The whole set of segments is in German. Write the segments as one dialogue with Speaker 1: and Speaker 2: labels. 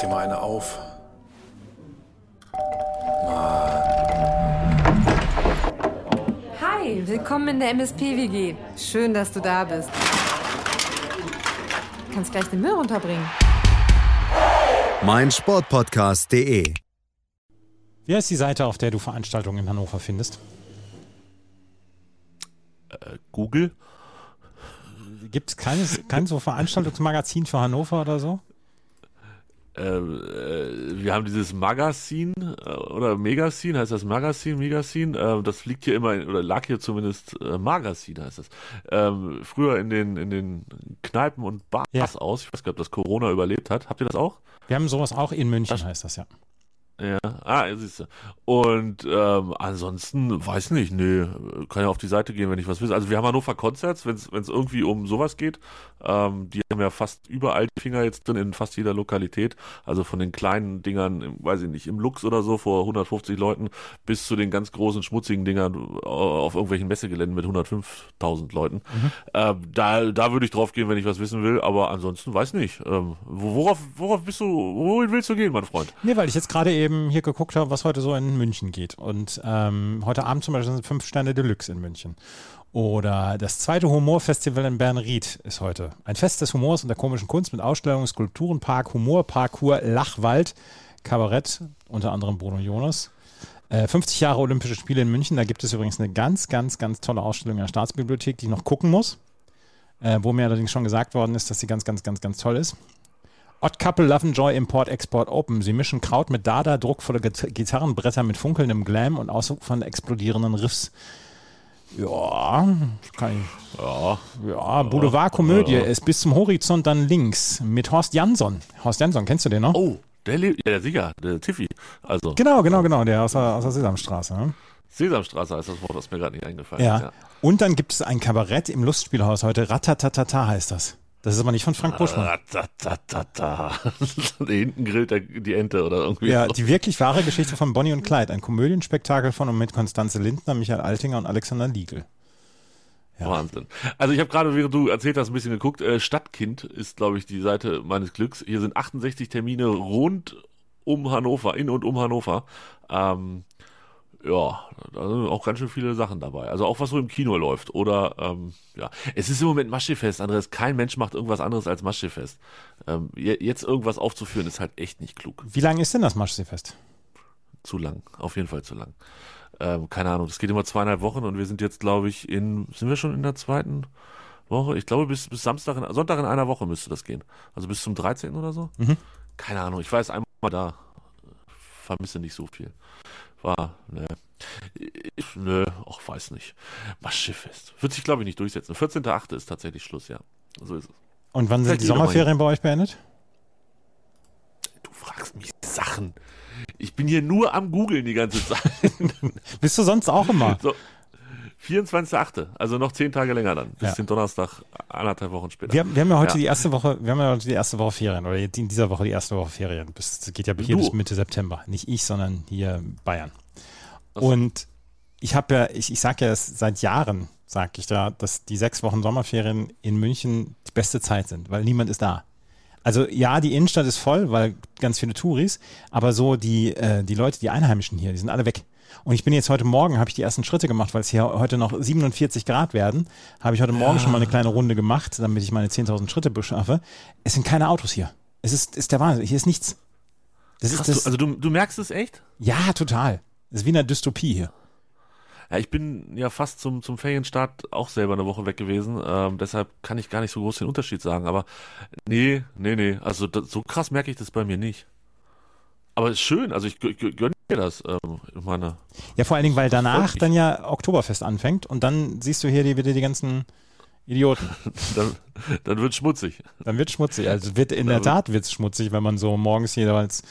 Speaker 1: dir mal eine auf.
Speaker 2: Hi, willkommen in der MSP-WG. Schön, dass du da bist. Du kannst gleich den Müll runterbringen.
Speaker 3: mein Sportpodcast.de.
Speaker 4: Wie heißt die Seite, auf der du Veranstaltungen in Hannover findest?
Speaker 5: Google?
Speaker 4: Gibt es kein so Veranstaltungsmagazin für Hannover oder so?
Speaker 5: Äh, äh, wir haben dieses Magazin äh, oder Megazin, heißt das Magazin, Megazin, äh, das liegt hier immer, in, oder lag hier zumindest, äh, Magazin heißt das, ähm, früher in den, in den Kneipen und Bars
Speaker 4: Ja.
Speaker 5: aus. Ich weiß gar nicht, ob das Corona überlebt hat. Habt ihr das auch?
Speaker 4: Wir haben sowas auch in München,
Speaker 5: Das-
Speaker 4: heißt das ja.
Speaker 5: Ja, ah, siehst du. Und ähm, ansonsten, weiß nicht, nee, kann ja auf die Seite gehen, wenn ich was will. Also wir haben Hannover Concerts, wenn es irgendwie um sowas geht. Ähm, die haben ja fast überall die Finger jetzt drin, in fast jeder Lokalität. Also von den kleinen Dingern, weiß ich nicht, im Lux oder so vor 150 Leuten, bis zu den ganz großen, schmutzigen Dingern auf irgendwelchen Messegeländen mit 105.000 Leuten. Ähm, da, da würde ich drauf gehen, wenn ich was wissen will, aber ansonsten weiß nicht. Ähm, wo- worauf, worauf bist du, wohin willst du gehen, mein Freund?
Speaker 4: Nee, weil ich jetzt gerade eben hier geguckt habe, was heute so in München geht. Und ähm, heute Abend zum Beispiel sind fünf Sterne Deluxe in München. Oder das zweite Humorfestival in Bernried ist heute. Ein Fest des Humors und der komischen Kunst mit Ausstellungen, Skulpturenpark, Humorparcours, Lachwald, Kabarett, unter anderem Bruno Jonas. Äh, 50 Jahre Olympische Spiele in München. Da gibt es übrigens eine ganz, ganz, ganz tolle Ausstellung in der Staatsbibliothek, die ich noch gucken muss. Äh, wo mir allerdings schon gesagt worden ist, dass sie ganz, ganz, ganz, ganz toll ist. Odd Couple Love and Joy Import Export Open. Sie mischen Kraut mit Dada, druckvolle Git- Gitarrenbretter mit funkelndem Glam und von explodierenden Riffs. Ja, kann ich.
Speaker 5: Ja,
Speaker 4: Ja, Boulevardkomödie ist bis zum Horizont dann links mit Horst Jansson. Horst Jansson, kennst du den noch?
Speaker 5: Oh, der lebt, ja sicher, der Tiffy. Also,
Speaker 4: Genau, genau, genau, der aus der, aus der Sesamstraße. Ne?
Speaker 5: Sesamstraße heißt das Wort, das mir gerade nicht eingefallen
Speaker 4: Ja.
Speaker 5: ist. Ja.
Speaker 4: Und dann gibt es ein Kabarett im Lustspielhaus heute. Ratatatata heißt das. Das ist aber nicht von Frank Buschmann.
Speaker 5: Ratatatata. da hinten grillt der, die Ente oder irgendwie.
Speaker 4: Ja,
Speaker 5: so.
Speaker 4: die wirklich wahre Geschichte von Bonnie und Clyde. Ein Komödienspektakel von und mit Konstanze Lindner, Michael Altinger und Alexander Liegel. Ja.
Speaker 5: Wahnsinn. Also ich habe gerade, während du erzählt hast, ein bisschen geguckt. Äh, Stadtkind ist, glaube ich, die Seite meines Glücks. Hier sind 68 Termine rund um Hannover, in und um Hannover. Ähm, ja, da sind auch ganz schön viele Sachen dabei. Also auch was so im Kino läuft. Oder ähm, ja, es ist im Moment Maschefest, Andreas. Kein Mensch macht irgendwas anderes als Maschefest. Ähm, je- jetzt irgendwas aufzuführen, ist halt echt nicht klug.
Speaker 4: Wie lang ist denn das Maschseefest?
Speaker 5: Zu lang, auf jeden Fall zu lang. Ähm, keine Ahnung, das geht immer zweieinhalb Wochen und wir sind jetzt, glaube ich, in, sind wir schon in der zweiten Woche? Ich glaube, bis, bis Samstag, in, Sonntag in einer Woche müsste das gehen. Also bis zum 13. oder so?
Speaker 4: Mhm.
Speaker 5: Keine Ahnung, ich war jetzt einmal da. Vermisse nicht so viel. War, ne. Ich, nö, auch weiß nicht. Maschefest. Wird sich, glaube ich, nicht durchsetzen. 14.8. ist tatsächlich Schluss, ja. So ist es.
Speaker 4: Und wann sind die Sommerferien bei euch beendet?
Speaker 5: Du fragst mich Sachen. Ich bin hier nur am Googeln die ganze Zeit.
Speaker 4: Bist du sonst auch immer?
Speaker 5: So, 24.8., also noch zehn Tage länger dann, bis
Speaker 4: Ja.
Speaker 5: den Donnerstag, anderthalb Wochen später.
Speaker 4: Wir, haben- wir haben ja heute
Speaker 5: Ja.
Speaker 4: die erste Woche, wir haben ja heute die erste Woche Ferien oder in dieser Woche die erste Woche Ferien. Das geht ja hier bis Mitte September. Nicht ich, sondern hier Bayern.
Speaker 5: Ach so.
Speaker 4: Und ich habe ja, ich, ich sage ja es seit Jahren, sage ich da, dass die sechs Wochen Sommerferien in München die beste Zeit sind, weil niemand ist da. Also ja, die Innenstadt ist voll, weil ganz viele Touris, aber so die, äh, die Leute, die Einheimischen hier, die sind alle weg. Und ich bin jetzt heute Morgen, habe ich die ersten Schritte gemacht, weil es hier heute noch 47 Grad werden, habe ich heute Morgen schon mal eine kleine Runde gemacht, damit ich meine 10.000 Schritte beschaffe. Es sind keine Autos hier. Es ist, ist der Wahnsinn. Hier ist nichts. Das
Speaker 5: Krass,
Speaker 4: ist das,
Speaker 5: du, also du, du merkst es echt?
Speaker 4: ja, total. Das ist wie eine Dystopie hier.
Speaker 5: Ja, ich bin ja fast zum, zum Ferienstart auch selber eine Woche weg gewesen, ähm, deshalb kann ich gar nicht so groß den Unterschied sagen, aber nee, nee, nee, also das, so krass merke ich das bei mir nicht. Aber ist schön, also ich gö- gö- gönne mir das, ähm, meine,
Speaker 4: Ja, vor allen Dingen, weil danach dann ja Oktoberfest anfängt und dann siehst du hier die, wieder die ganzen Idioten.
Speaker 5: dann, dann wird schmutzig.
Speaker 4: Dann wird schmutzig. Also wird in der Tat wird's schmutzig, wenn man so morgens jeweils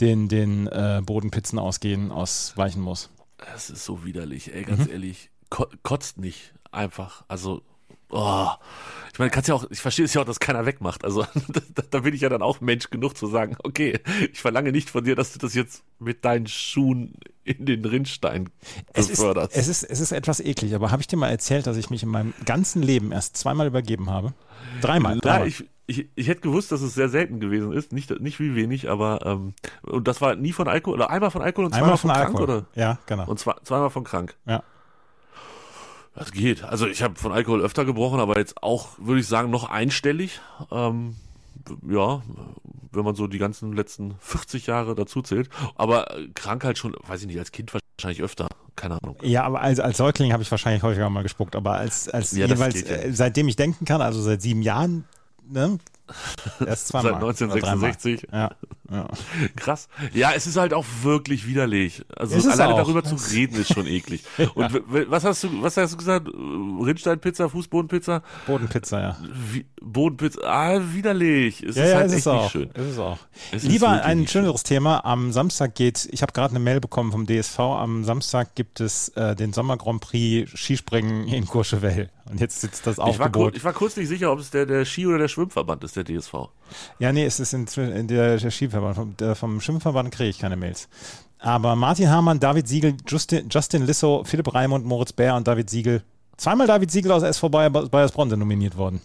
Speaker 4: den, den äh, Bodenpizzen ausgehen, ausweichen muss.
Speaker 5: Das ist so widerlich, ey,
Speaker 4: Mhm.
Speaker 5: ganz ehrlich. Ko kotzt nicht einfach. Also, oh. Ich meine, kannst ja auch, ich verstehe es ja auch, dass keiner wegmacht. Also, da, da bin ich ja dann auch Mensch genug zu sagen, okay, ich verlange nicht von dir, dass du das jetzt mit deinen Schuhen in den Rinnstein
Speaker 4: Es ist,
Speaker 5: beförderst.
Speaker 4: es, ist, es ist etwas eklig, aber habe ich dir mal erzählt, dass ich mich in meinem ganzen Leben erst zweimal übergeben habe? Dreimal.
Speaker 5: Ja, ich, ich, ich hätte gewusst, dass es sehr selten gewesen ist. Nicht, nicht wie wenig, aber ähm, und das war nie von Alkohol oder einmal von Alkohol und zweimal
Speaker 4: Einmal
Speaker 5: von,
Speaker 4: von
Speaker 5: krank
Speaker 4: Alkohol.
Speaker 5: oder?
Speaker 4: Ja, genau.
Speaker 5: Und zwei, zweimal von krank.
Speaker 4: Ja.
Speaker 5: Das geht. Also ich habe von Alkohol öfter gebrochen, aber jetzt auch, würde ich sagen, noch einstellig. Ähm, ja, wenn man so die ganzen letzten 40 Jahre dazu zählt. Aber äh, krank halt schon, weiß ich nicht, als Kind wahrscheinlich öfter. Keine Ahnung.
Speaker 4: Ja, aber als, als Säugling habe ich wahrscheinlich häufiger mal gespuckt, aber als, als
Speaker 5: Ja,
Speaker 4: jeweils,
Speaker 5: geht ja.
Speaker 4: äh, seitdem ich denken kann, also seit sieben Jahren, ne? Erst zweimal.
Speaker 5: Seit
Speaker 4: oder
Speaker 5: 1966.
Speaker 4: dreimal. Ja, ja.
Speaker 5: Krass. Ja, es ist halt auch wirklich widerlich. Also
Speaker 4: Ist
Speaker 5: alleine
Speaker 4: auch.
Speaker 5: darüber zu reden ist schon eklig. Und w- was hast du, was hast du gesagt? Rindsteinpizza, Fußbodenpizza,
Speaker 4: Bodenpizza, ja.
Speaker 5: Wie, Bodenpizza, ah, widerlich. Es
Speaker 4: ja,
Speaker 5: ist
Speaker 4: ja,
Speaker 5: halt
Speaker 4: ist
Speaker 5: echt
Speaker 4: es
Speaker 5: nicht
Speaker 4: auch.
Speaker 5: schön.
Speaker 4: Ist es auch.
Speaker 5: Es ist
Speaker 4: Lieber
Speaker 5: wirklich
Speaker 4: ein schöneres Thema. Am Samstag geht, ich habe gerade eine Mail bekommen vom DSV, am Samstag gibt es äh, den Sommer Grand Prix Skispringen in Courchevel. Und jetzt sitzt das
Speaker 5: Ich kur
Speaker 4: Aufgebot.
Speaker 5: ich war kurz nicht sicher, ob es der, der Ski- oder der Schwimmverband ist, der DSV.
Speaker 4: Ja, nee, es ist in, in der, der Skiverband. Vom, der, vom Schwimmverband kriege ich keine Mails. Aber Martin Hamann, David Siegel, Justin, Justin Lissow, Philipp Raimund, Moritz Bär und David Siegel. Zweimal David Siegel aus SV Bayer, Bayersbronze nominiert worden.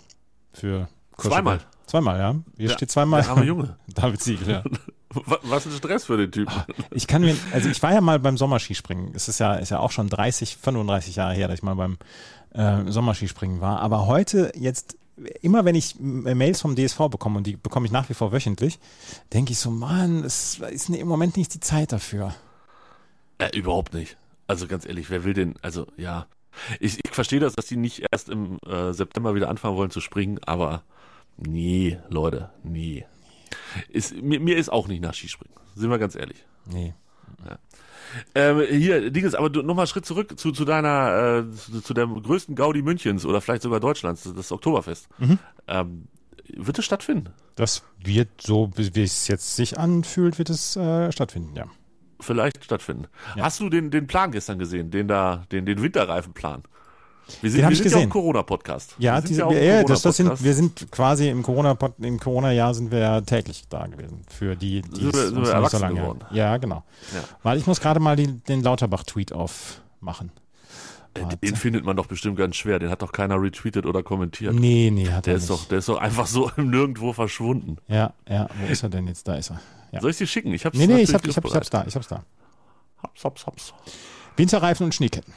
Speaker 4: Für.
Speaker 5: Zweimal?
Speaker 4: Zweimal, ja. Hier
Speaker 5: Ja,
Speaker 4: steht zweimal
Speaker 5: der arme Junge.
Speaker 4: David Siegel, ja.
Speaker 5: Wa- Was ein Stress für den Typen.
Speaker 4: Ich kann mir, also ich war ja mal beim Sommerskispringen. Es ist ja, ist ja auch schon 30, 35 Jahre her, dass ich mal beim äh, Sommerskispringen war. Aber heute jetzt, immer wenn ich Mails vom DSV bekomme, und die bekomme ich nach wie vor wöchentlich, denke ich so, Mann, es ist im Moment nicht die Zeit dafür.
Speaker 5: Äh, überhaupt nicht. Also ganz ehrlich, wer will denn, also ja. Ich, ich verstehe das, dass die nicht erst im äh, September wieder anfangen wollen zu springen, aber nee, Leute, nee. Ist, mir, mir ist auch nicht nach Skispringen. Sind wir ganz ehrlich.
Speaker 4: Nee.
Speaker 5: Ähm, hier, Dinges, aber nochmal Schritt zurück zu, zu deiner, äh, zu, zu der größten Gaudi Münchens oder vielleicht sogar Deutschlands, das, das Oktoberfest. Ähm, wird es stattfinden?
Speaker 4: Das wird so, wie wie es jetzt sich anfühlt, wird es äh, stattfinden, ja.
Speaker 5: Vielleicht stattfinden.
Speaker 4: Ja.
Speaker 5: Hast du den, den Plan gestern gesehen, den da, den, den Winterreifenplan? Wir sind,
Speaker 4: Den hab
Speaker 5: wir
Speaker 4: ich
Speaker 5: ja
Speaker 4: gesehen.
Speaker 5: ein Corona-Podcast.
Speaker 4: Ja,
Speaker 5: wir sind
Speaker 4: diese,
Speaker 5: ja
Speaker 4: ja, das, das sind, wir sind quasi im Corona im Corona-Jahr sind wir ja täglich da gewesen. Für die, die
Speaker 5: Sind sind wir
Speaker 4: nicht so lange.
Speaker 5: geworden.
Speaker 4: Ja, genau.
Speaker 5: Ja.
Speaker 4: Weil ich muss gerade mal die, den Lauterbach-Tweet aufmachen.
Speaker 5: Äh, Den findet man doch bestimmt ganz schwer. Den hat doch keiner retweetet oder kommentiert.
Speaker 4: Nee, nee, hat
Speaker 5: Der
Speaker 4: er
Speaker 5: ist
Speaker 4: nicht.
Speaker 5: doch, der ist doch einfach so im Nirgendwo verschwunden.
Speaker 4: Ja, ja, wo ist er denn jetzt? Da ist er. Ja.
Speaker 5: Soll ich dir schicken? Ich hab's
Speaker 4: Nee, nee, ich, hab, ich, hab, ich hab's da, ich hab's da.
Speaker 5: Haps, haps, haps.
Speaker 4: Winterreifen und Schneeketten.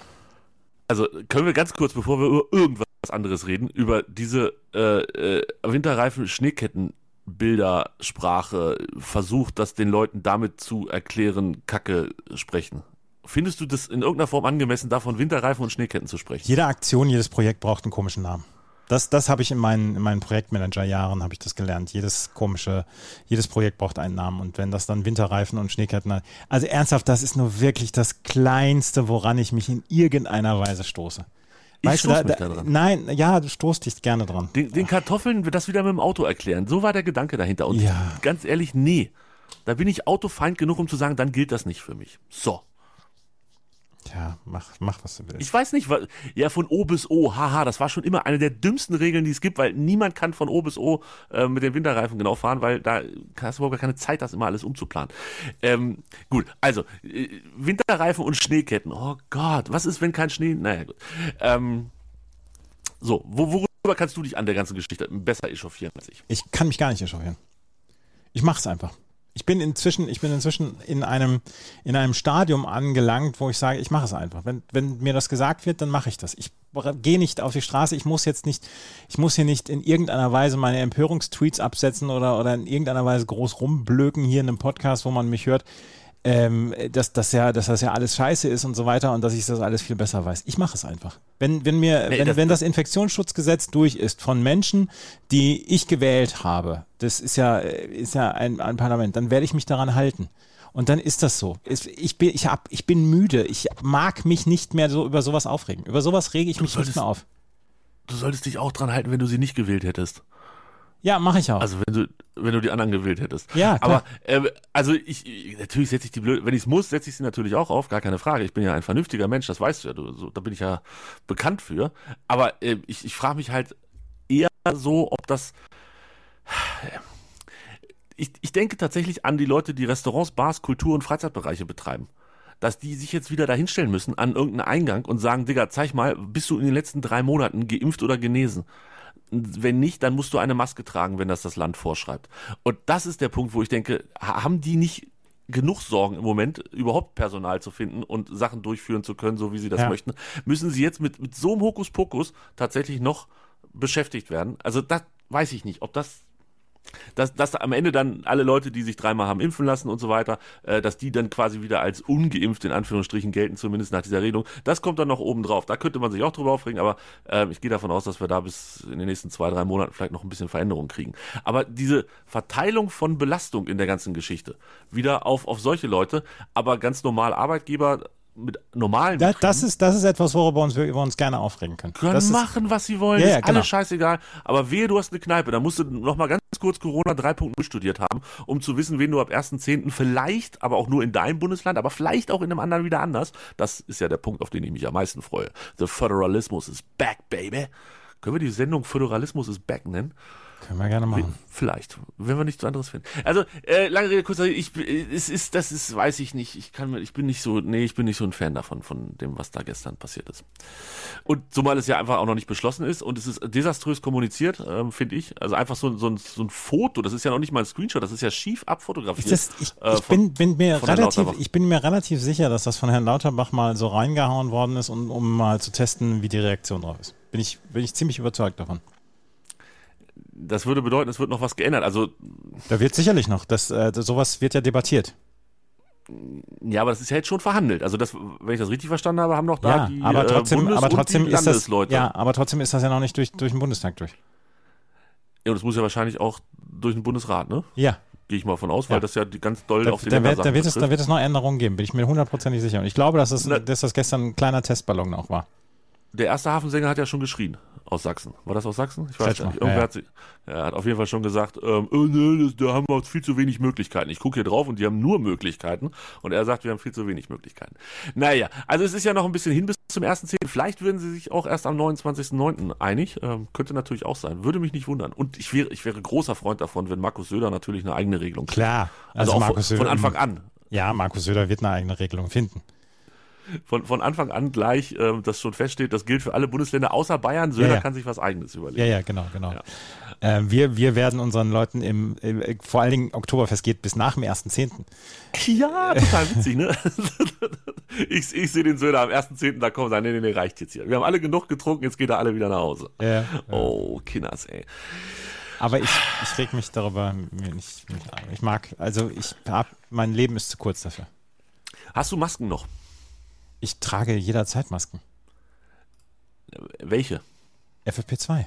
Speaker 5: Also können wir ganz kurz, bevor wir über irgendwas anderes reden, über diese äh, äh, Winterreifen Schneeketten Bildersprache versucht, das den Leuten damit zu erklären, Kacke sprechen. Findest du das in irgendeiner Form angemessen, davon Winterreifen und Schneeketten zu sprechen?
Speaker 4: Jede Aktion, jedes Projekt braucht einen komischen Namen. Das, das habe ich in meinen, in meinen Projektmanager-Jahren habe ich das gelernt. Jedes komische, jedes Projekt braucht einen Namen. Und wenn das dann Winterreifen und Schneeketten hat. Also ernsthaft, das ist nur wirklich das Kleinste, woran ich mich in irgendeiner Weise stoße.
Speaker 5: Ich
Speaker 4: du,
Speaker 5: stoß mich da dran.
Speaker 4: Nein, ja, du stoßt dich gerne dran.
Speaker 5: Den, den Kartoffeln das wieder mit dem Auto erklären. So war der Gedanke dahinter. Und
Speaker 4: Ja.
Speaker 5: ganz ehrlich, nee. Da bin ich Autofeind genug, um zu sagen, dann gilt das nicht für mich. So.
Speaker 4: Ja, mach, mach was du willst.
Speaker 5: Ich weiß nicht, wa- ja, von O bis O, haha, das war schon immer eine der dümmsten Regeln, die es gibt, weil niemand kann von O bis O äh, mit den Winterreifen genau fahren, weil da hast du überhaupt gar keine Zeit, das immer alles umzuplanen. Ähm, gut, also, äh, Winterreifen und Schneeketten. Oh Gott, was ist, wenn kein Schnee? Naja, gut. Ähm, so, wo, worüber kannst du dich an der ganzen Geschichte besser echauffieren als ich?
Speaker 4: Ich kann mich gar nicht echauffieren. Ich mach's einfach. Ich bin inzwischen, ich bin inzwischen in einem, in einem Stadium angelangt, wo ich sage, ich mache es einfach. Wenn, wenn mir das gesagt wird, dann mache ich das. Ich gehe nicht auf die Straße, ich muss jetzt nicht, ich muss hier nicht in irgendeiner Weise meine Empörungstweets absetzen oder, oder in irgendeiner Weise groß rumblöken hier in einem Podcast, wo man mich hört, ähm, dass, dass, ja, dass das ja alles scheiße ist und so weiter und dass ich das alles viel besser weiß. Ich mache es einfach. Wenn, wenn mir,
Speaker 5: Nee,
Speaker 4: wenn,
Speaker 5: das-
Speaker 4: wenn das Infektionsschutzgesetz durch ist von Menschen, die ich gewählt habe, das ist ja, ist ja ein, ein Parlament, dann werde ich mich daran halten. Und dann ist das so. Ich bin, ich, hab, ich bin müde. Ich mag mich nicht mehr so über sowas aufregen. Über sowas rege ich mich nicht
Speaker 5: solltest-
Speaker 4: mehr auf.
Speaker 5: Du solltest dich auch dran halten, wenn du sie nicht gewählt hättest.
Speaker 4: Ja, mache ich auch.
Speaker 5: Also wenn du, wenn du die anderen gewählt hättest.
Speaker 4: Ja, klar.
Speaker 5: Aber ähm, also ich, ich natürlich setze ich die blöd, wenn ich es muss, setze ich sie natürlich auch auf, gar keine Frage. Ich bin ja ein vernünftiger Mensch, das weißt du ja. Du, so, da bin ich ja bekannt für. Aber äh, ich, ich frage mich halt eher so, ob das. Ich, ich denke tatsächlich an die Leute, die Restaurants, Bars, Kultur- und Freizeitbereiche betreiben. Dass die sich jetzt wieder dahinstellen müssen an irgendeinen Eingang und sagen, Digga, zeig mal, bist du in den letzten drei Monaten geimpft oder genesen? Wenn nicht, dann musst du eine Maske tragen, wenn das das Land vorschreibt. Und das ist der Punkt, wo ich denke, haben die nicht genug Sorgen im Moment, überhaupt Personal zu finden und Sachen durchführen zu können, so wie sie das ja. möchten, müssen sie jetzt mit, mit so einem Hokuspokus tatsächlich noch beschäftigt werden. Also das weiß ich nicht, ob das dass, dass am Ende dann alle Leute, die sich dreimal haben impfen lassen und so weiter, äh, dass die dann quasi wieder als ungeimpft in Anführungsstrichen gelten, zumindest nach dieser Regelung. Das kommt dann noch oben drauf. Da könnte man sich auch drüber aufregen, aber äh, ich gehe davon aus, dass wir da bis in den nächsten zwei, drei Monaten vielleicht noch ein bisschen Veränderung kriegen. Aber diese Verteilung von Belastung in der ganzen Geschichte wieder auf, auf solche Leute, aber ganz normal Arbeitgeber mit normalen
Speaker 4: da, das ist das ist etwas worüber uns wir uns gerne aufregen können.
Speaker 5: Können
Speaker 4: das
Speaker 5: machen was sie wollen
Speaker 4: ja, ja,
Speaker 5: ist
Speaker 4: genau.
Speaker 5: alles scheißegal. Aber wehe du hast eine Kneipe. Da musst du noch mal ganz kurz Corona 3.0 studiert haben um zu wissen wen du ab 1.10. vielleicht aber auch nur in deinem Bundesland aber vielleicht auch in einem anderen wieder anders. Das ist ja der Punkt auf den ich mich am meisten freue. The Föderalismus is back baby. Können wir die Sendung Föderalismus is back nennen
Speaker 4: können wir gerne machen.
Speaker 5: Vielleicht, wenn wir nichts anderes finden. Also, äh, lange Rede, kurzer ich, es ist, das ist, weiß ich nicht, ich kann, ich bin nicht so, nee, ich bin nicht so ein Fan davon, von dem, was da gestern passiert ist. Und zumal es ja einfach auch noch nicht beschlossen ist und es ist desaströs kommuniziert, ähm, finde ich. Also einfach so, so, ein, so ein Foto, das ist ja noch nicht mal ein Screenshot, das ist ja schief abfotografiert.
Speaker 4: Das, ich, äh, ich bin, bin mir relativ, ich bin mir relativ sicher, dass das von Herrn Lauterbach mal so reingehauen worden ist, und, um mal zu testen, wie die Reaktion drauf ist. Bin ich, bin ich ziemlich überzeugt davon
Speaker 5: das würde bedeuten, es wird noch was geändert. Also
Speaker 4: da wird sicherlich noch. Das, äh, sowas wird ja debattiert.
Speaker 5: Ja, aber das ist ja jetzt schon verhandelt. Also das, wenn ich das richtig verstanden habe, haben noch da
Speaker 4: ja,
Speaker 5: die
Speaker 4: aber trotzdem,
Speaker 5: Bundes
Speaker 4: aber trotzdem ist das. Ja, aber trotzdem ist das ja noch nicht durch, durch den Bundestag durch.
Speaker 5: Ja, und das muss ja wahrscheinlich auch durch den Bundesrat, ne?
Speaker 4: Ja.
Speaker 5: Gehe ich mal von aus, weil ja. das ja ganz doll
Speaker 4: da,
Speaker 5: auf den
Speaker 4: da wird, da wird, es, da wird es noch Änderungen geben, bin ich mir hundertprozentig sicher. Und ich glaube, dass, es, Na, dass das gestern ein kleiner Testballon auch war.
Speaker 5: Der erste Hafensänger hat ja schon geschrien aus Sachsen. War das aus Sachsen? Ich weiß nicht. Irgendwer ja, ja. Hat, sie, er hat auf jeden Fall schon gesagt, ähm, oh, nee, da haben wir viel zu wenig Möglichkeiten. Ich gucke hier drauf und die haben nur Möglichkeiten. Und er sagt, wir haben viel zu wenig Möglichkeiten. Naja, also es ist ja noch ein bisschen hin bis zum 1.10. Vielleicht würden sie sich auch erst am 29.09. einig. Ähm, könnte natürlich auch sein. Würde mich nicht wundern. Und ich wäre, ich wäre großer Freund davon, wenn Markus Söder natürlich eine eigene Regelung
Speaker 4: kriegt. Klar.
Speaker 5: Also, also Markus von, Söder, von Anfang an.
Speaker 4: Ja, Markus Söder wird eine eigene Regelung finden
Speaker 5: von, von Anfang an gleich, äh, dass schon feststeht, das gilt für alle Bundesländer außer Bayern. Söder
Speaker 4: ja, ja.
Speaker 5: kann sich was Eigenes überlegen.
Speaker 4: Ja, ja, genau, genau. Ja. Äh, wir, wir werden unseren Leuten im, im, vor allen Dingen Oktoberfest geht bis nach dem 1.10.
Speaker 5: Ja, total witzig, ne? ich, ich sehe den Söder am 1.10. da kommen sagen, nee, nee, nee, reicht jetzt hier. Wir haben alle genug getrunken, jetzt geht er alle wieder nach Hause.
Speaker 4: Ja,
Speaker 5: oh, Kinders, ey.
Speaker 4: Aber ich, ich reg mich darüber nicht, nicht Ich mag, also ich hab, mein Leben ist zu kurz dafür.
Speaker 5: Hast du Masken noch?
Speaker 4: Ich trage jederzeit Masken.
Speaker 5: Welche?
Speaker 4: FFP2.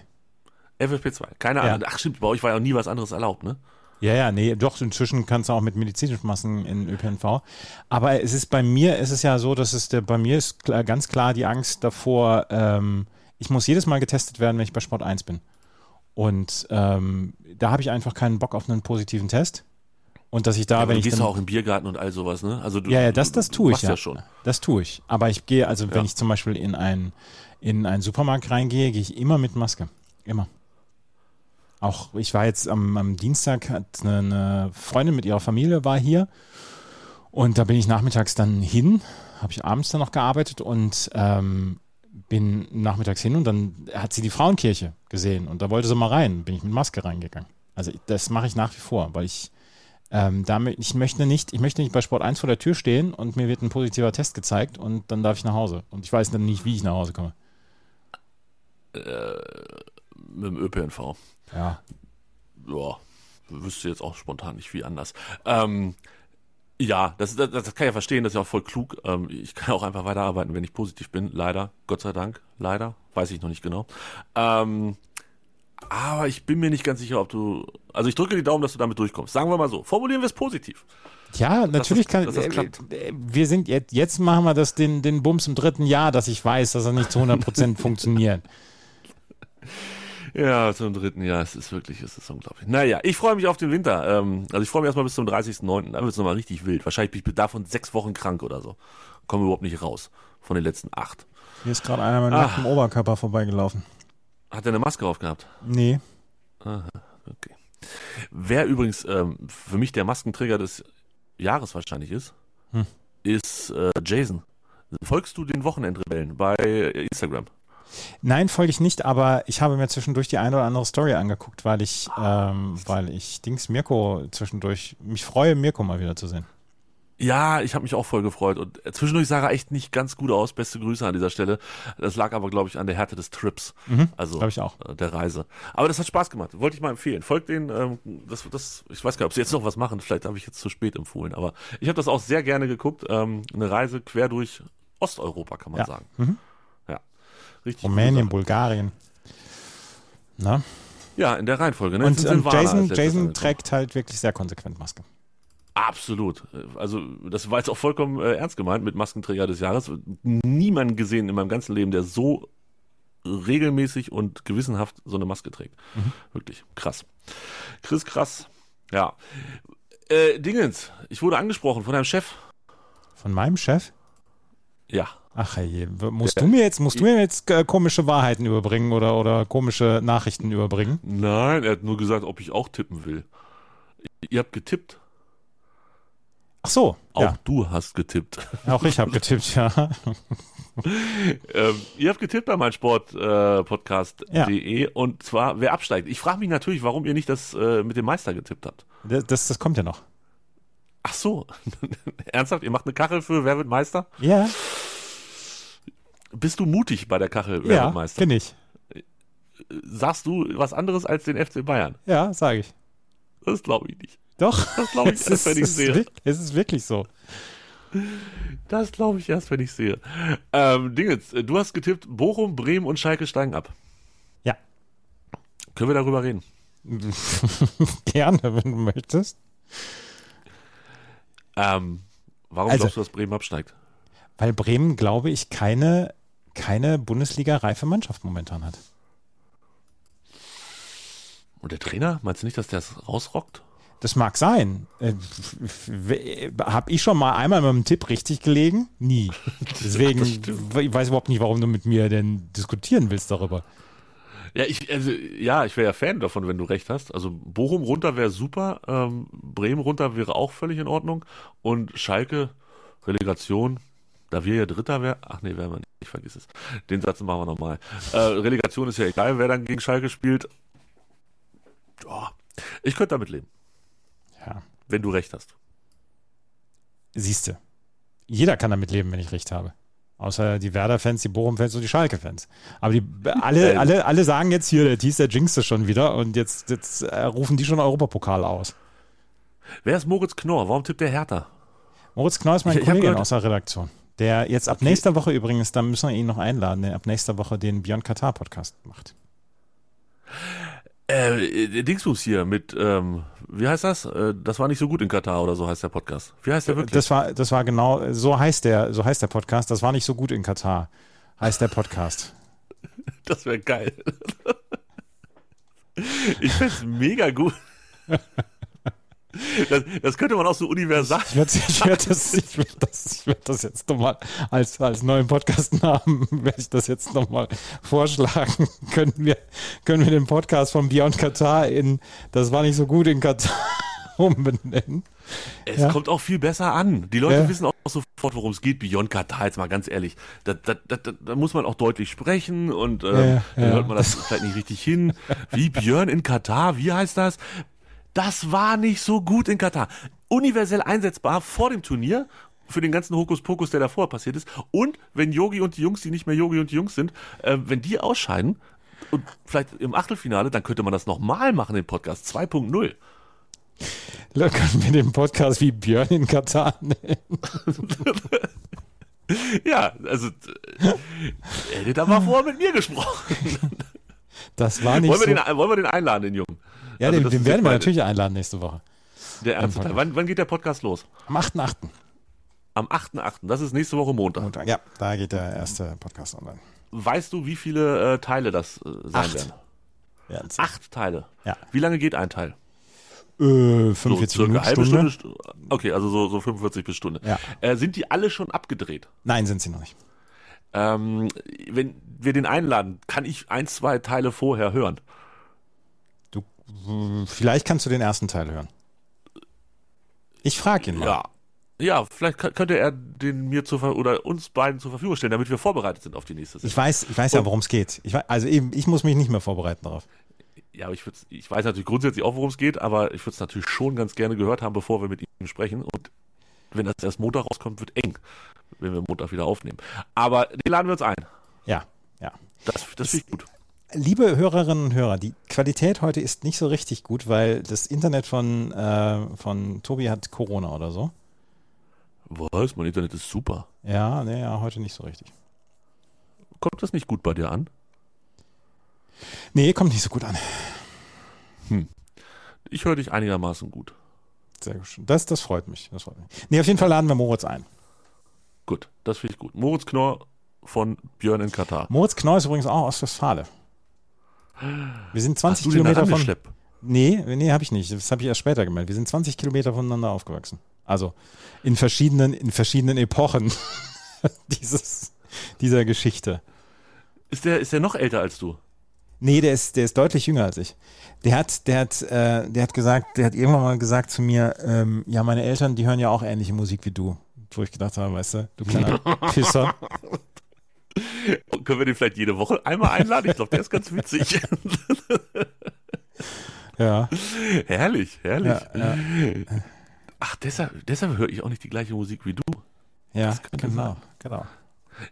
Speaker 5: FFP2. Keine Ahnung. Ja. Ach stimmt, bei euch war ja auch nie was anderes erlaubt, ne?
Speaker 4: Ja, ja, nee, doch, inzwischen kannst du auch mit medizinischen Masken in ÖPNV. Aber es ist bei mir, ist es ja so, dass es der, bei mir ist klar, ganz klar die Angst davor, ähm, ich muss jedes Mal getestet werden, wenn ich bei Sport 1 bin. Und ähm, da habe ich einfach keinen Bock auf einen positiven Test. Und dass ich da,
Speaker 5: ja,
Speaker 4: wenn
Speaker 5: du
Speaker 4: ich.
Speaker 5: Du gehst
Speaker 4: dann,
Speaker 5: auch im Biergarten und all sowas, ne? Also du,
Speaker 4: ja, ja, das, das tue ich. Ja.
Speaker 5: ja schon.
Speaker 4: Das tue ich. Aber ich gehe, also wenn ich zum Beispiel in, ein, in einen Supermarkt reingehe, gehe ich immer mit Maske. Immer. Auch ich war jetzt am, am Dienstag, hat eine, eine Freundin mit ihrer Familie war hier. Und da bin ich nachmittags dann hin, habe ich abends dann noch gearbeitet und ähm, bin nachmittags hin und dann hat sie die Frauenkirche gesehen und da wollte sie mal rein, bin ich mit Maske reingegangen. Also das mache ich nach wie vor, weil ich ähm, damit, ich möchte nicht, ich möchte nicht bei Sport 1 vor der Tür stehen und mir wird ein positiver Test gezeigt und dann darf ich nach Hause. Und ich weiß dann nicht, wie ich nach Hause komme.
Speaker 5: Äh, mit dem ÖPNV.
Speaker 4: Ja.
Speaker 5: Ja, wüsste jetzt auch spontan nicht wie anders. Ähm, ja, das, das, das kann ich ja verstehen, das ist ja auch voll klug. Ähm, ich kann auch einfach weiterarbeiten, wenn ich positiv bin. Leider, Gott sei Dank, leider, weiß ich noch nicht genau. Ähm, aber ich bin mir nicht ganz sicher, ob du. Also ich drücke die Daumen, dass du damit durchkommst. Sagen wir mal so. Formulieren wir es positiv.
Speaker 4: Ja, natürlich das, kann. Das, äh, wir sind jetzt, jetzt machen wir das den, den Bums im dritten Jahr, dass ich weiß, dass er nicht zu 100% funktioniert.
Speaker 5: Ja, zum dritten Jahr. Es ist wirklich, es ist unglaublich. Naja, ich freue mich auf den Winter. Ähm, also ich freue mich erstmal bis zum 30.09. Dann wird es nochmal richtig wild. Wahrscheinlich bin ich davon sechs Wochen krank oder so. Komme überhaupt nicht raus. Von den letzten acht.
Speaker 4: Hier ist gerade einer mit nacktem Oberkörper vorbeigelaufen.
Speaker 5: Hat er eine Maske aufgehabt?
Speaker 4: Nee.
Speaker 5: Aha, okay. Wer übrigens ähm, für mich der Maskenträger des Jahres wahrscheinlich ist, hm. ist äh, Jason. Folgst du den Wochenendrebellen bei Instagram?
Speaker 4: Nein, folge ich nicht, aber ich habe mir zwischendurch die eine oder andere Story angeguckt, weil ich, ähm, weil ich Dings Mirko zwischendurch mich freue, Mirko mal wieder zu sehen.
Speaker 5: Ja, ich habe mich auch voll gefreut. Und zwischendurch sah er echt nicht ganz gut aus. Beste Grüße an dieser Stelle. Das lag aber, glaube ich, an der Härte des Trips.
Speaker 4: Mhm,
Speaker 5: also
Speaker 4: ich auch.
Speaker 5: äh, der Reise. Aber das hat Spaß gemacht. Wollte ich mal empfehlen. Folgt den, ähm, das, das, ich weiß gar nicht, ob sie jetzt noch was machen. Vielleicht habe ich jetzt zu spät empfohlen. Aber ich habe das auch sehr gerne geguckt. Ähm, eine Reise quer durch Osteuropa, kann man
Speaker 4: Ja.
Speaker 5: sagen.
Speaker 4: Mhm.
Speaker 5: Ja. Richtig.
Speaker 4: Rumänien. Bulgarien. Na?
Speaker 5: Ja, in der Reihenfolge. Ne?
Speaker 4: Und, und
Speaker 5: als
Speaker 4: Jason, Jason trägt halt wirklich sehr konsequent Maske.
Speaker 5: Absolut. Also das war jetzt auch vollkommen äh, ernst gemeint mit Maskenträger des Jahres. Niemanden gesehen in meinem ganzen Leben, der so regelmäßig und gewissenhaft so eine Maske trägt. Wirklich krass. Chris, krass. Ja. Äh, Dingens, ich wurde angesprochen von deinem Chef.
Speaker 4: Von meinem Chef?
Speaker 5: Ja.
Speaker 4: Ach je, musst du mir jetzt, musst du mir jetzt äh, komische Wahrheiten überbringen oder, oder komische Nachrichten überbringen?
Speaker 5: Nein, er hat nur gesagt, ob ich auch tippen will. Ihr habt getippt.
Speaker 4: Ach so,
Speaker 5: Auch
Speaker 4: ja,
Speaker 5: du hast getippt.
Speaker 4: auch ich habe getippt, ja.
Speaker 5: ähm, ihr habt getippt bei meinsportpodcast.de äh, podcast.de und zwar, wer absteigt. Ich frage mich natürlich, warum ihr nicht das äh, mit dem Meister getippt habt.
Speaker 4: Das, das, das kommt ja noch.
Speaker 5: Ach so. Ernsthaft? Ihr macht eine Kachel für Wer wird Meister?
Speaker 4: Ja,
Speaker 5: Bist du mutig bei der Kachel Wer
Speaker 4: ja,
Speaker 5: wird Meister?
Speaker 4: bin ich.
Speaker 5: Sagst du was anderes als den FC Bayern?
Speaker 4: Ja, sage ich.
Speaker 5: Das glaube ich nicht.
Speaker 4: Doch.
Speaker 5: Das glaube ich erst, wenn ich sehe.
Speaker 4: es ist wirklich so.
Speaker 5: Das glaube ich erst, wenn ich sehe. Ähm, Dingens, du hast getippt, Bochum, Bremen und Schalke steigen ab.
Speaker 4: Ja.
Speaker 5: Können wir darüber reden?
Speaker 4: Gerne, wenn du möchtest.
Speaker 5: Ähm, warum
Speaker 4: Also-
Speaker 5: glaubst du, dass Bremen absteigt?
Speaker 4: Weil Bremen, glaube ich, keine, keine Bundesliga-reife Mannschaft momentan hat.
Speaker 5: Und der Trainer? Meinst du nicht, dass der es rausrockt?
Speaker 4: Das mag sein. Äh, Habe ich schon mal einmal mit einem Tipp richtig gelegen? Nie. Deswegen, ich weiß überhaupt nicht, warum du mit mir denn diskutieren willst darüber.
Speaker 5: Ja, ich, also, ja, ich wäre ja Fan davon, wenn du recht hast. Also Bochum runter wäre super, ähm, Bremen runter wäre auch völlig in Ordnung und Schalke Relegation, da wir ja Dritter wären, ach nee, wären wir nicht, ich vergiss es. Den Satz machen wir nochmal. Äh, Relegation ist ja egal, wer dann gegen Schalke spielt. Ja, ich könnte damit leben,
Speaker 4: Ja.
Speaker 5: wenn du recht hast.
Speaker 4: Siehste. Jeder kann damit leben, wenn ich recht habe. Außer die Werder-Fans, die Bochum-Fans und die Schalke-Fans. Aber die, alle,
Speaker 5: Äh.
Speaker 4: alle, alle sagen jetzt hier, der Thies, der jinxt es schon wieder und jetzt, jetzt äh, rufen die schon Europapokal aus.
Speaker 5: Wer ist Moritz Knorr? Warum tippt der Härter?
Speaker 4: Moritz Knoll ist mein
Speaker 5: Ich-
Speaker 4: Kollege aus der Redaktion. Der jetzt ab
Speaker 5: Okay.
Speaker 4: nächster Woche übrigens, da müssen wir ihn noch einladen, der ab nächster Woche den Beyond Qatar Podcast macht.
Speaker 5: Äh, der Dingsbus hier mit, ähm, wie heißt das? Äh, das war nicht so gut in Katar oder so heißt der Podcast. Wie heißt der wirklich?
Speaker 4: Das war, das war genau, so heißt der, so heißt der Podcast. Das war nicht so gut in Katar. Heißt der Podcast.
Speaker 5: Das wäre geil. Ich fände es mega gut. Das, das könnte man auch so universal.
Speaker 4: Ich werde werd das, ich werd das, ich werd das jetzt nochmal als, als neuen Podcast-Namen, werde ich das jetzt nochmal vorschlagen. können, wir, können wir den Podcast von Beyond Katar in Das war nicht so gut in Katar umbenennen?
Speaker 5: Es
Speaker 4: Ja.
Speaker 5: kommt auch viel besser an. Die Leute
Speaker 4: Ja.
Speaker 5: wissen auch sofort, worum es geht. Beyond Katar, jetzt mal ganz ehrlich. Da, da, da, da, muss man auch deutlich sprechen und ähm,
Speaker 4: Ja,
Speaker 5: dann hört man das vielleicht nicht richtig hin. Wie Björn in Katar, wie heißt das? Das war nicht so gut in Katar. Universell einsetzbar vor dem Turnier für den ganzen Hokuspokus, der davor passiert ist. Und wenn Yogi und die Jungs, die nicht mehr Yogi und die Jungs sind, äh, wenn die ausscheiden und vielleicht im Achtelfinale, dann könnte man das nochmal machen, den Podcast 2.0.
Speaker 4: Da können wir den Podcast wie Björn in Katar nennen.
Speaker 5: Ja, also äh, er hätte da mal vorher mit mir gesprochen.
Speaker 4: Das war nicht
Speaker 5: Wollen wir,
Speaker 4: so.
Speaker 5: den, wollen wir den einladen, den Jungen?
Speaker 4: Ja,
Speaker 5: also
Speaker 4: den, den werden wir natürlich einladen nächste Woche.
Speaker 5: Der ernste Teil. Wann, wann geht der Podcast los?
Speaker 4: Am 8.8.
Speaker 5: Am 8.8. Das ist nächste Woche Montag.
Speaker 4: Montag. Ja, da geht der erste Podcast online.
Speaker 5: Weißt du, wie viele äh, Teile das äh, sein
Speaker 4: Acht.
Speaker 5: werden?
Speaker 4: Werden's.
Speaker 5: Acht Teile.
Speaker 4: Ja.
Speaker 5: Wie lange geht ein Teil?
Speaker 4: Äh,
Speaker 5: So
Speaker 4: 45
Speaker 5: circa
Speaker 4: Minuten,
Speaker 5: halbe
Speaker 4: Stunde.
Speaker 5: Stunde. Stu- Okay, also so, so 45 bis Stunde.
Speaker 4: Ja.
Speaker 5: Äh, sind die alle schon abgedreht?
Speaker 4: Nein, sind sie noch nicht.
Speaker 5: Ähm, wenn wir den einladen, kann ich ein, zwei Teile vorher hören.
Speaker 4: Vielleicht kannst du den ersten Teil hören. Ich frage ihn mal.
Speaker 5: Ja. Ja, vielleicht könnte er den mir zur oder uns beiden zur Verfügung stellen, damit wir vorbereitet sind auf die nächste
Speaker 4: Sendung. Ich weiß, ich weiß ja, worum es geht. Ich weiß, also eben, ich muss mich nicht mehr vorbereiten darauf.
Speaker 5: Ja, aber ich, ich weiß natürlich grundsätzlich auch, worum es geht, aber ich würde es natürlich schon ganz gerne gehört haben, bevor wir mit ihm sprechen. Und wenn das erst Montag rauskommt, wird eng, wenn wir Montag wieder aufnehmen. Aber den laden wir uns ein.
Speaker 4: Ja, ja.
Speaker 5: Das, das finde ich gut.
Speaker 4: Liebe Hörerinnen und Hörer, die Qualität heute ist nicht so richtig gut, weil das Internet von, äh, von Tobi hat Corona oder so.
Speaker 5: Was? Mein Internet ist super.
Speaker 4: Ja, nee, ja, heute nicht so richtig.
Speaker 5: Kommt das nicht gut bei dir an?
Speaker 4: Nee, kommt nicht so gut an.
Speaker 5: Hm. Ich höre dich einigermaßen gut.
Speaker 4: Sehr gut. Das, das freut mich. Das freut mich. Nee, auf jeden Fall laden wir Moritz ein.
Speaker 5: Gut, das finde ich gut. Moritz Knorr von Björn in Katar.
Speaker 4: Moritz Knorr ist übrigens auch aus Westfale. Wir sind 20 Kilometer von. Nee, nee, habe ich nicht. Das habe ich erst später gemeldet. Wir sind 20 Kilometer voneinander aufgewachsen. Also in verschiedenen, in verschiedenen Epochen dieses, dieser Geschichte.
Speaker 5: Ist der, ist der noch älter als du?
Speaker 4: Nee, der ist, der ist deutlich jünger als ich. Der hat, der hat, äh, der hat gesagt, der hat irgendwann mal gesagt zu mir, ähm, ja, meine Eltern, die hören ja auch ähnliche Musik wie du. Wo ich gedacht habe, weißt du, du kleiner Pisser.
Speaker 5: Können wir den vielleicht jede Woche einmal einladen? Ich glaube, der ist ganz witzig.
Speaker 4: ja.
Speaker 5: Herrlich, herrlich. Ja, ja. Ach, deshalb, deshalb höre ich auch nicht die gleiche Musik wie du.
Speaker 4: Ja, genau, genau.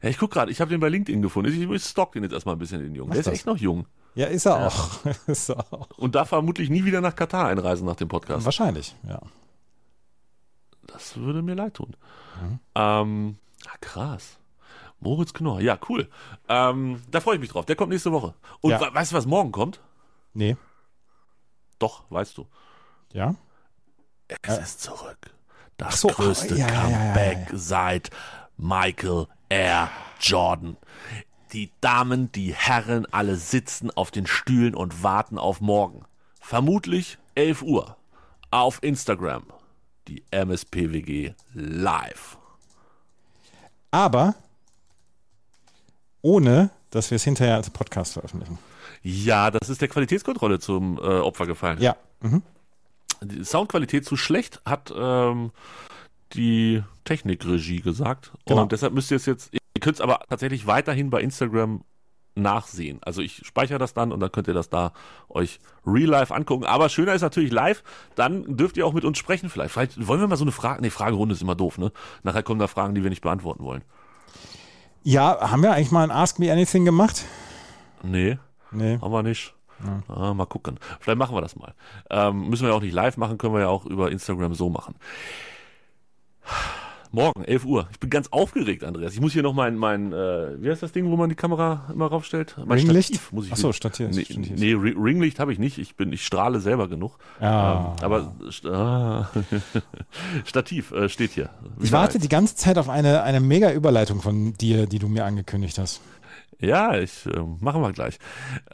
Speaker 5: Ja, ich gucke gerade, ich habe den bei LinkedIn gefunden. Ich, ich stock den jetzt erstmal ein bisschen, den Jungen. Der ist echt noch jung.
Speaker 4: Ja, ist er, ja. Auch. ist
Speaker 5: er auch. Und darf vermutlich nie wieder nach Katar einreisen nach dem Podcast.
Speaker 4: Wahrscheinlich, ja.
Speaker 5: Das würde mir leid tun. Mhm. Ähm, ah, krass. Moritz Knorr, ja, cool. Ähm, da freue ich mich drauf. Der kommt nächste Woche. Und ja. weißt du, was morgen kommt?
Speaker 4: Nee.
Speaker 5: Doch, weißt du.
Speaker 4: Ja?
Speaker 5: Es ist zurück. Das so, größte ja, Comeback ja, seit Michael Air Jordan. Die Damen, die Herren, alle sitzen auf den Stühlen und warten auf morgen. Vermutlich 11 Uhr. Auf Instagram. Die MSPWG live.
Speaker 4: Aber ohne, dass wir es hinterher als Podcast veröffentlichen.
Speaker 5: Ja, das ist der Qualitätskontrolle zum äh, Opfer gefallen.
Speaker 4: Ja. Mhm.
Speaker 5: Die Soundqualität zu schlecht, hat ähm, die Technikregie gesagt. Genau. Und deshalb müsst ihr es jetzt, ihr könnt es aber tatsächlich weiterhin bei Instagram nachsehen. Also ich speichere das dann und dann könnt ihr das da euch real life angucken. Aber schöner ist natürlich live, dann dürft ihr auch mit uns sprechen vielleicht. Vielleicht wollen wir mal so eine Frage, nee, Fragerunde ist immer doof, ne? Nachher kommen da Fragen, die wir nicht beantworten wollen.
Speaker 4: Ja, haben wir eigentlich mal ein Ask Me Anything gemacht?
Speaker 5: Nee, nee. haben wir nicht. Ja. Ah, mal gucken. Vielleicht machen wir das mal. Ähm, müssen wir ja auch nicht live machen, können wir ja auch über Instagram so machen. Morgen, 11 Uhr. Ich bin ganz aufgeregt, Andreas. Ich muss hier noch mein, mein äh, wie heißt das Ding, wo man die Kamera immer raufstellt? Mein
Speaker 4: Ringlicht? Stativ
Speaker 5: muss ich
Speaker 4: Achso, Stativ.
Speaker 5: Nee, nee, Ringlicht habe ich nicht. Ich bin, ich strahle selber genug.
Speaker 4: Ah.
Speaker 5: Ähm, aber ah, Stativ äh, steht hier.
Speaker 4: ich warte eins. die ganze Zeit auf eine, eine mega Überleitung von dir, die du mir angekündigt hast.
Speaker 5: Ja, ich äh, machen wir gleich.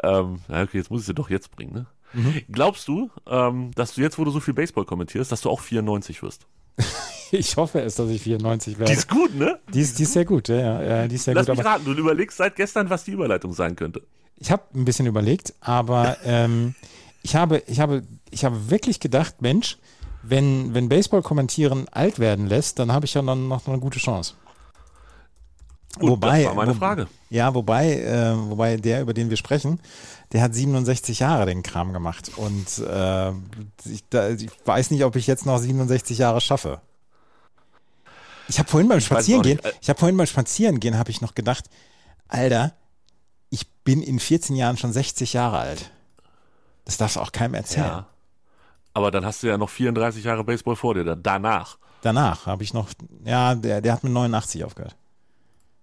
Speaker 5: Ähm, okay, jetzt muss ich sie doch jetzt bringen. Ne? Mhm. Glaubst du, ähm, dass du jetzt, wo du so viel Baseball kommentierst, dass du auch 94 wirst?
Speaker 4: ich hoffe es, dass ich 94 werde.
Speaker 5: Die ist gut, ne?
Speaker 4: Die ist, die ist sehr gut, ja, ja. Die ist sehr
Speaker 5: Lass
Speaker 4: gut,
Speaker 5: mich raten, du überlegst seit gestern, was die Überleitung sein könnte.
Speaker 4: Ich habe ein bisschen überlegt, aber ähm, ich, habe, ich, habe, ich habe wirklich gedacht, Mensch, wenn, wenn Baseball kommentieren alt werden lässt, dann habe ich ja noch, noch eine gute Chance.
Speaker 5: Und wobei, das war meine Frage.
Speaker 4: Ja, wobei, äh, wobei der, über den wir sprechen, der hat 67 Jahre den Kram gemacht. Und äh, ich, da, ich weiß nicht, ob ich jetzt noch 67 Jahre schaffe. Ich habe vorhin beim Spazierengehen, äh ich habe vorhin beim Spazierengehen, habe ich noch gedacht, Alter, ich bin in 14 Jahren schon 60 Jahre alt. Das darfst du auch keinem erzählen. Ja.
Speaker 5: Aber dann hast du ja noch 34 Jahre Baseball vor dir, danach.
Speaker 4: Danach habe ich noch, ja, der, der hat mit 89 aufgehört.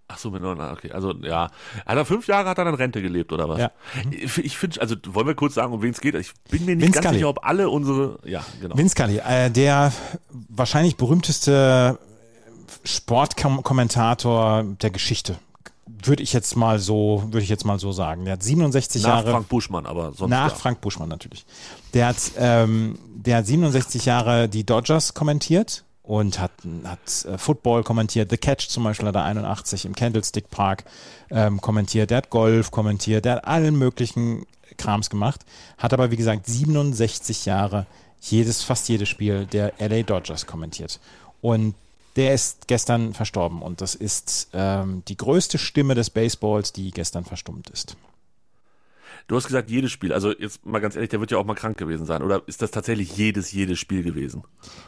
Speaker 5: Ach so, mit neun, okay. Also, ja. Hat er fünf Jahre hat er dann Rente gelebt, oder was?
Speaker 4: Ja.
Speaker 5: Ich, ich finde, also, wollen wir kurz sagen, um wen es geht? Ich bin mir nicht Vince ganz Scully. sicher, ob alle unsere, ja, genau.
Speaker 4: Vince Scully, äh, der wahrscheinlich berühmteste Sportkommentator der Geschichte. Würde ich jetzt mal so, würde ich jetzt mal so sagen. Der hat 67
Speaker 5: nach
Speaker 4: Jahre.
Speaker 5: Nach Frank Buschmann, aber sonst.
Speaker 4: Nach
Speaker 5: ja.
Speaker 4: Frank Buschmann natürlich. Der hat, ähm, der hat 67 Jahre die Dodgers kommentiert und hat, hat äh, Football kommentiert. The Catch zum Beispiel hat er 81 im Candlestick Park ähm, kommentiert. Der hat Golf kommentiert. Der hat allen möglichen Krams gemacht. Hat aber, wie gesagt, 67 Jahre jedes, fast jedes Spiel der LA Dodgers kommentiert. Und der ist gestern verstorben und das ist ähm, die größte Stimme des Baseballs, die gestern verstummt ist.
Speaker 5: Du hast gesagt, jedes Spiel. Also jetzt mal ganz ehrlich, der wird ja auch mal krank gewesen sein. Oder ist das tatsächlich jedes, jedes Spiel gewesen?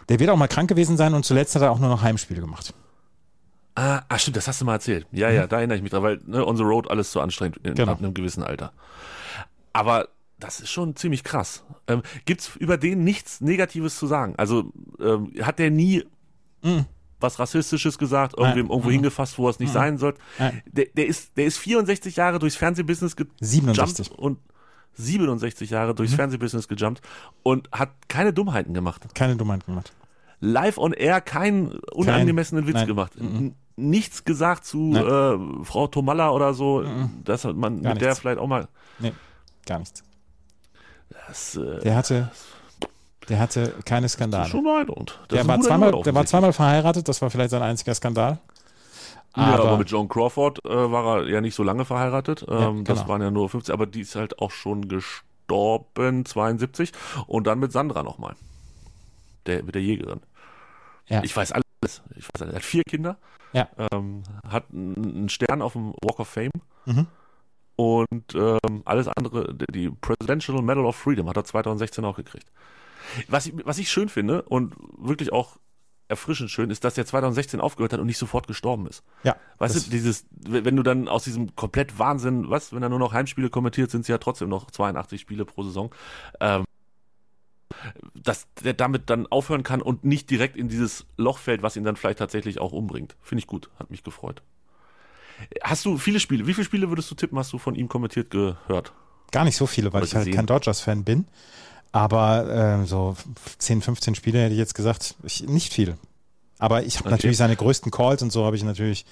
Speaker 4: Der wird auch mal krank gewesen sein und zuletzt hat er auch nur noch Heimspiele gemacht.
Speaker 5: Ah, ach stimmt, das hast du mal erzählt. Ja, ja, mhm. da erinnere ich mich dran, weil ne, on the road alles zu anstrengend in,
Speaker 4: genau.
Speaker 5: ab einem gewissen Alter. Aber das ist schon ziemlich krass. Ähm, Gibt über den nichts Negatives zu sagen? Also ähm, hat der nie mhm. Was Rassistisches gesagt, irgendwem Nein. irgendwo mhm. hingefasst, wo es nicht mhm. sein sollte? Der, der, ist, der ist 64 Jahre durchs Fernsehbusiness gejumpt und 67 Jahre durchs mhm. Fernsehbusiness gejumpt und hat keine Dummheiten gemacht.
Speaker 4: Keine Dummheiten gemacht.
Speaker 5: Live on air keinen unangemessenen Kein, Witz nein. gemacht. Mhm. Nichts gesagt zu äh, Frau Tomalla oder so, dass man Gar mit nichts. der vielleicht auch mal.
Speaker 4: Nee, gar nichts.
Speaker 5: Das, äh,
Speaker 4: der hatte, der hatte keine Skandale.
Speaker 5: schon beeindruckend.
Speaker 4: Der war, zweimal, der war zweimal verheiratet, das war vielleicht sein einziger Skandal.
Speaker 5: Aber, ja, aber mit Joan Crawford äh, war er ja nicht so lange verheiratet. Ähm, ja, genau. Das waren ja nur 50, aber die ist halt auch schon gestorben, 72. Und dann mit Sandra nochmal. Der, mit der Jägerin. Ja. Ich weiß alles. Ich weiß, er hat vier Kinder.
Speaker 4: Ja.
Speaker 5: Ähm, hat einen Stern auf dem Walk of Fame. Mhm. Und ähm, alles andere, die Presidential Medal of Freedom hat er 2016 auch gekriegt. Was ich, was ich schön finde und wirklich auch erfrischend schön ist, dass er 2016 aufgehört hat und nicht sofort gestorben ist.
Speaker 4: Ja.
Speaker 5: Weißt du, dieses, wenn du dann aus diesem komplett Wahnsinn, was, wenn er nur noch Heimspiele kommentiert, sind es ja trotzdem noch 82 Spiele pro Saison, ähm, dass der damit dann aufhören kann und nicht direkt in dieses Loch fällt, was ihn dann vielleicht tatsächlich auch umbringt. Finde ich gut, hat mich gefreut. Hast du viele Spiele? Wie viele Spiele würdest du tippen, hast du von ihm kommentiert gehört?
Speaker 4: Gar nicht so viele, weil Oder ich halt kein Dodgers-Fan bin. Aber äh, so 10, 15 Spiele hätte ich jetzt gesagt, ich, nicht viel. Aber ich habe okay. natürlich seine größten Calls und so habe ich natürlich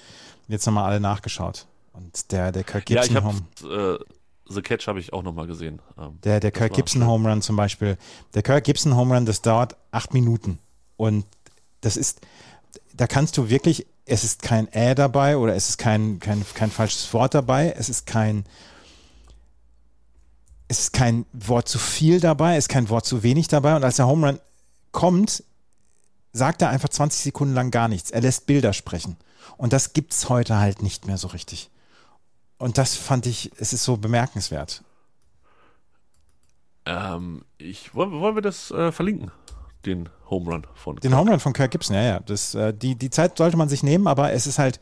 Speaker 4: jetzt nochmal alle nachgeschaut. Und der, der Kirk Gibson
Speaker 5: ja, Home. Äh, The Catch habe ich auch nochmal gesehen.
Speaker 4: Ähm, der der Kirk Gibson schön. Home Run zum Beispiel. Der Kirk Gibson Home Run, das dauert acht Minuten. Und das ist, da kannst du wirklich es ist kein Ä dabei oder es ist kein, kein, kein falsches Wort dabei, es ist kein, es ist kein Wort zu viel dabei, es ist kein Wort zu wenig dabei und als der Home Run kommt, sagt er einfach 20 Sekunden lang gar nichts. Er lässt Bilder sprechen. Und das gibt es heute halt nicht mehr so richtig. Und das fand ich, es ist so bemerkenswert.
Speaker 5: Ähm, ich, wollen, wollen wir das äh, verlinken? den Home Run von
Speaker 4: Den Kirk. Home Run von Kirk Gibson, ja, ja. Das, äh, die, die Zeit sollte man sich nehmen, aber es ist halt,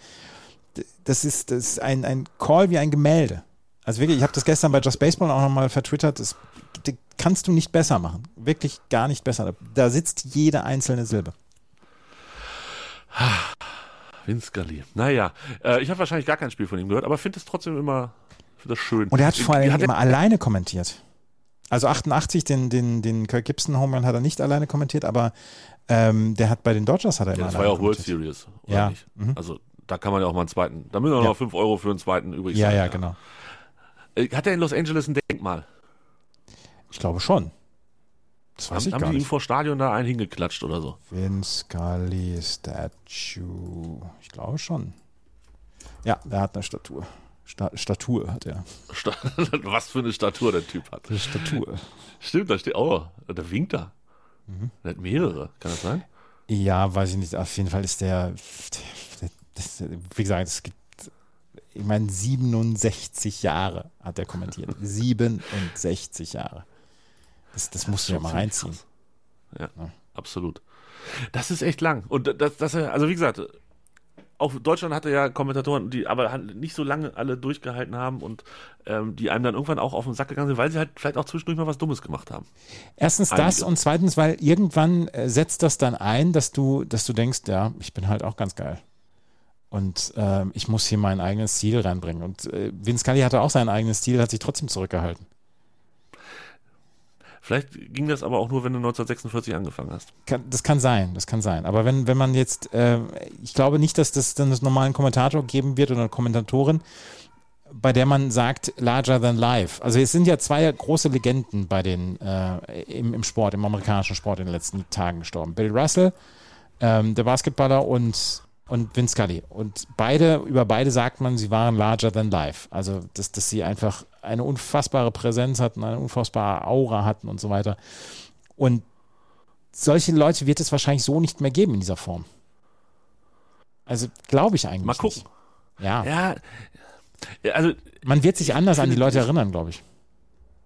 Speaker 4: das ist, das ist ein, ein Call wie ein Gemälde. Also wirklich, ich habe das gestern bei Just Baseball auch nochmal vertwittert, das, das, kannst du nicht besser machen. Wirklich gar nicht besser. Da sitzt jede einzelne Silbe.
Speaker 5: Vince Scully. Naja, äh, ich habe wahrscheinlich gar kein Spiel von ihm gehört, aber finde es trotzdem immer das schön.
Speaker 4: Und er hat vor allem immer alleine kommentiert. Also 88, den, den, den Kirk Gibson Home Run hat er nicht alleine kommentiert, aber ähm, der hat bei den Dodgers hat er
Speaker 5: immer ja, Das war ja auch World Series, oder ja. nicht? Mhm. Also da kann man ja auch mal einen zweiten, da müssen wir ja. noch 5 Euro für einen zweiten übrig
Speaker 4: ja, sein. Ja, ja, genau.
Speaker 5: Äh, hat er in Los Angeles ein Denkmal?
Speaker 4: Ich glaube schon.
Speaker 5: Das weiß haben, ich haben gar die ihm vor Stadion da einen hingeklatscht oder so?
Speaker 4: Vince Scully Statue. Ich glaube schon. Ja, der hat eine Statur. Sta Statur hat er.
Speaker 5: Sta Was für eine Statur der Typ hat.
Speaker 4: Eine Statur.
Speaker 5: Stimmt, da steht, oh, der winkt da. Mhm. Der hat mehrere, kann das sein?
Speaker 4: Ja, weiß ich nicht. Auf jeden Fall ist der, der, der wie gesagt, es gibt, ich meine, 67 Jahre hat er kommentiert. 67 Jahre. Das, das musst du ja mal reinziehen.
Speaker 5: Ja, ja, absolut. Das ist echt lang. Und das, das, also wie gesagt, auch Deutschland hatte ja Kommentatoren, die aber nicht so lange alle durchgehalten haben und ähm, die einem dann irgendwann auch auf den Sack gegangen sind, weil sie halt vielleicht auch zwischendurch mal was Dummes gemacht haben.
Speaker 4: Erstens Einige. das und zweitens, weil irgendwann äh, setzt das dann ein, dass du, dass du denkst, ja, ich bin halt auch ganz geil. Und äh, ich muss hier mein eigenes Stil reinbringen. Und äh, Vince Scully hatte auch seinen eigenen Stil, hat sich trotzdem zurückgehalten.
Speaker 5: Vielleicht ging das aber auch nur, wenn du 1946 angefangen hast.
Speaker 4: Kann, das kann sein, das kann sein. Aber wenn, wenn man jetzt, äh, ich glaube nicht, dass das dann einen normalen Kommentator geben wird oder eine Kommentatorin, bei der man sagt, larger than life. Also es sind ja zwei große Legenden bei den, äh, im, im Sport, im amerikanischen Sport in den letzten Tagen gestorben. Bill Russell, ähm, der Basketballer und und Vince Scully. Und beide, über beide sagt man, sie waren larger than life. Also, dass, dass sie einfach eine unfassbare Präsenz hatten, eine unfassbare Aura hatten und so weiter. Und solche Leute wird es wahrscheinlich so nicht mehr geben in dieser Form. Also glaube ich eigentlich.
Speaker 5: Mal gucken.
Speaker 4: Nicht. Ja.
Speaker 5: Ja, also
Speaker 4: Man wird sich anders an die Leute erinnern, glaube ich.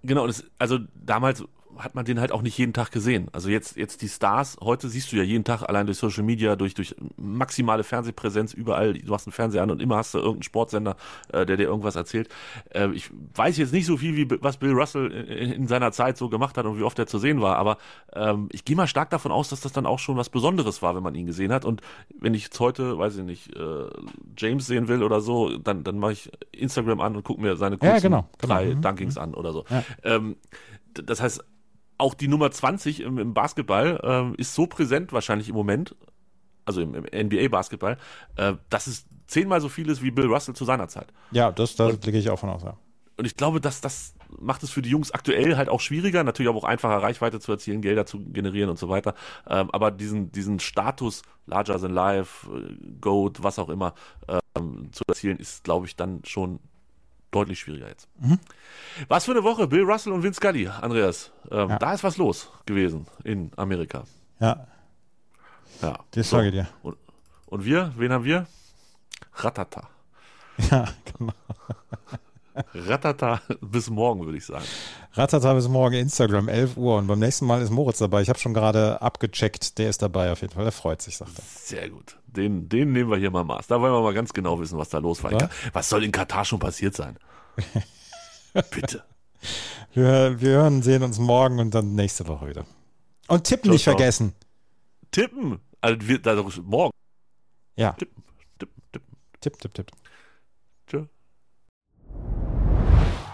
Speaker 5: Genau, das, also damals hat man den halt auch nicht jeden Tag gesehen. Also jetzt, jetzt die Stars, heute siehst du ja jeden Tag allein durch Social Media, durch, durch maximale Fernsehpräsenz überall. Du machst einen Fernseher an und immer hast du irgendeinen Sportsender, äh, der dir irgendwas erzählt. Äh, ich weiß jetzt nicht so viel, wie was Bill Russell in, in, seiner Zeit so gemacht hat und wie oft er zu sehen war, aber ähm, ich gehe mal stark davon aus, dass das dann auch schon was Besonderes war, wenn man ihn gesehen hat. Und wenn ich jetzt heute, weiß ich nicht, äh, James sehen will oder so, dann, dann mache ich Instagram an und gucke mir seine kurzen
Speaker 4: Ja, genau, genau.
Speaker 5: drei
Speaker 4: Mhm.
Speaker 5: Dunkings an oder so.
Speaker 4: Ja.
Speaker 5: Ähm, das heißt, auch die Nummer 20 im, im Basketball ähm, ist so präsent wahrscheinlich im Moment, also im, im NBA-Basketball, äh, dass es zehnmal so viel ist wie Bill Russell zu seiner Zeit.
Speaker 4: Ja, das, da gehe ich auch von aus. Ja.
Speaker 5: Und ich glaube, dass das macht es für die Jungs aktuell halt auch schwieriger, natürlich aber auch einfacher Reichweite zu erzielen, Gelder zu generieren und so weiter. Ähm, aber diesen, diesen Status larger than life, äh, Goat, was auch immer, ähm, zu erzielen, ist, glaube ich, dann schon deutlich schwieriger jetzt. Was für eine Woche, Bill Russell und Vince Scully, Andreas. Ähm,
Speaker 4: Ja.
Speaker 5: Da ist was los gewesen in Amerika.
Speaker 4: ja,
Speaker 5: Ja.
Speaker 4: das
Speaker 5: So.
Speaker 4: sage ich dir.
Speaker 5: Und, und wir, wen haben wir? Ratata.
Speaker 4: Ja, genau.
Speaker 5: Ratata bis morgen, würde ich sagen.
Speaker 4: Ratata bis morgen Instagram, 11 Uhr. Und beim nächsten Mal ist Moritz dabei. Ich habe schon gerade abgecheckt. Der ist dabei auf jeden Fall. Der freut sich, sagt er.
Speaker 5: Sehr gut. Den, den nehmen wir hier mal Maß. Da wollen wir mal ganz genau wissen, was da los war.
Speaker 4: Ja?
Speaker 5: Was soll in Katar schon passiert sein? Bitte.
Speaker 4: Wir, wir hören, sehen uns morgen und dann nächste Woche wieder. Und tippen
Speaker 5: Ciao,
Speaker 4: nicht
Speaker 5: ciao.
Speaker 4: vergessen.
Speaker 5: Tippen. Also wir, da, morgen.
Speaker 4: Ja,
Speaker 5: Tippen, tippen, tippen.
Speaker 4: tipp, tipp, tipp.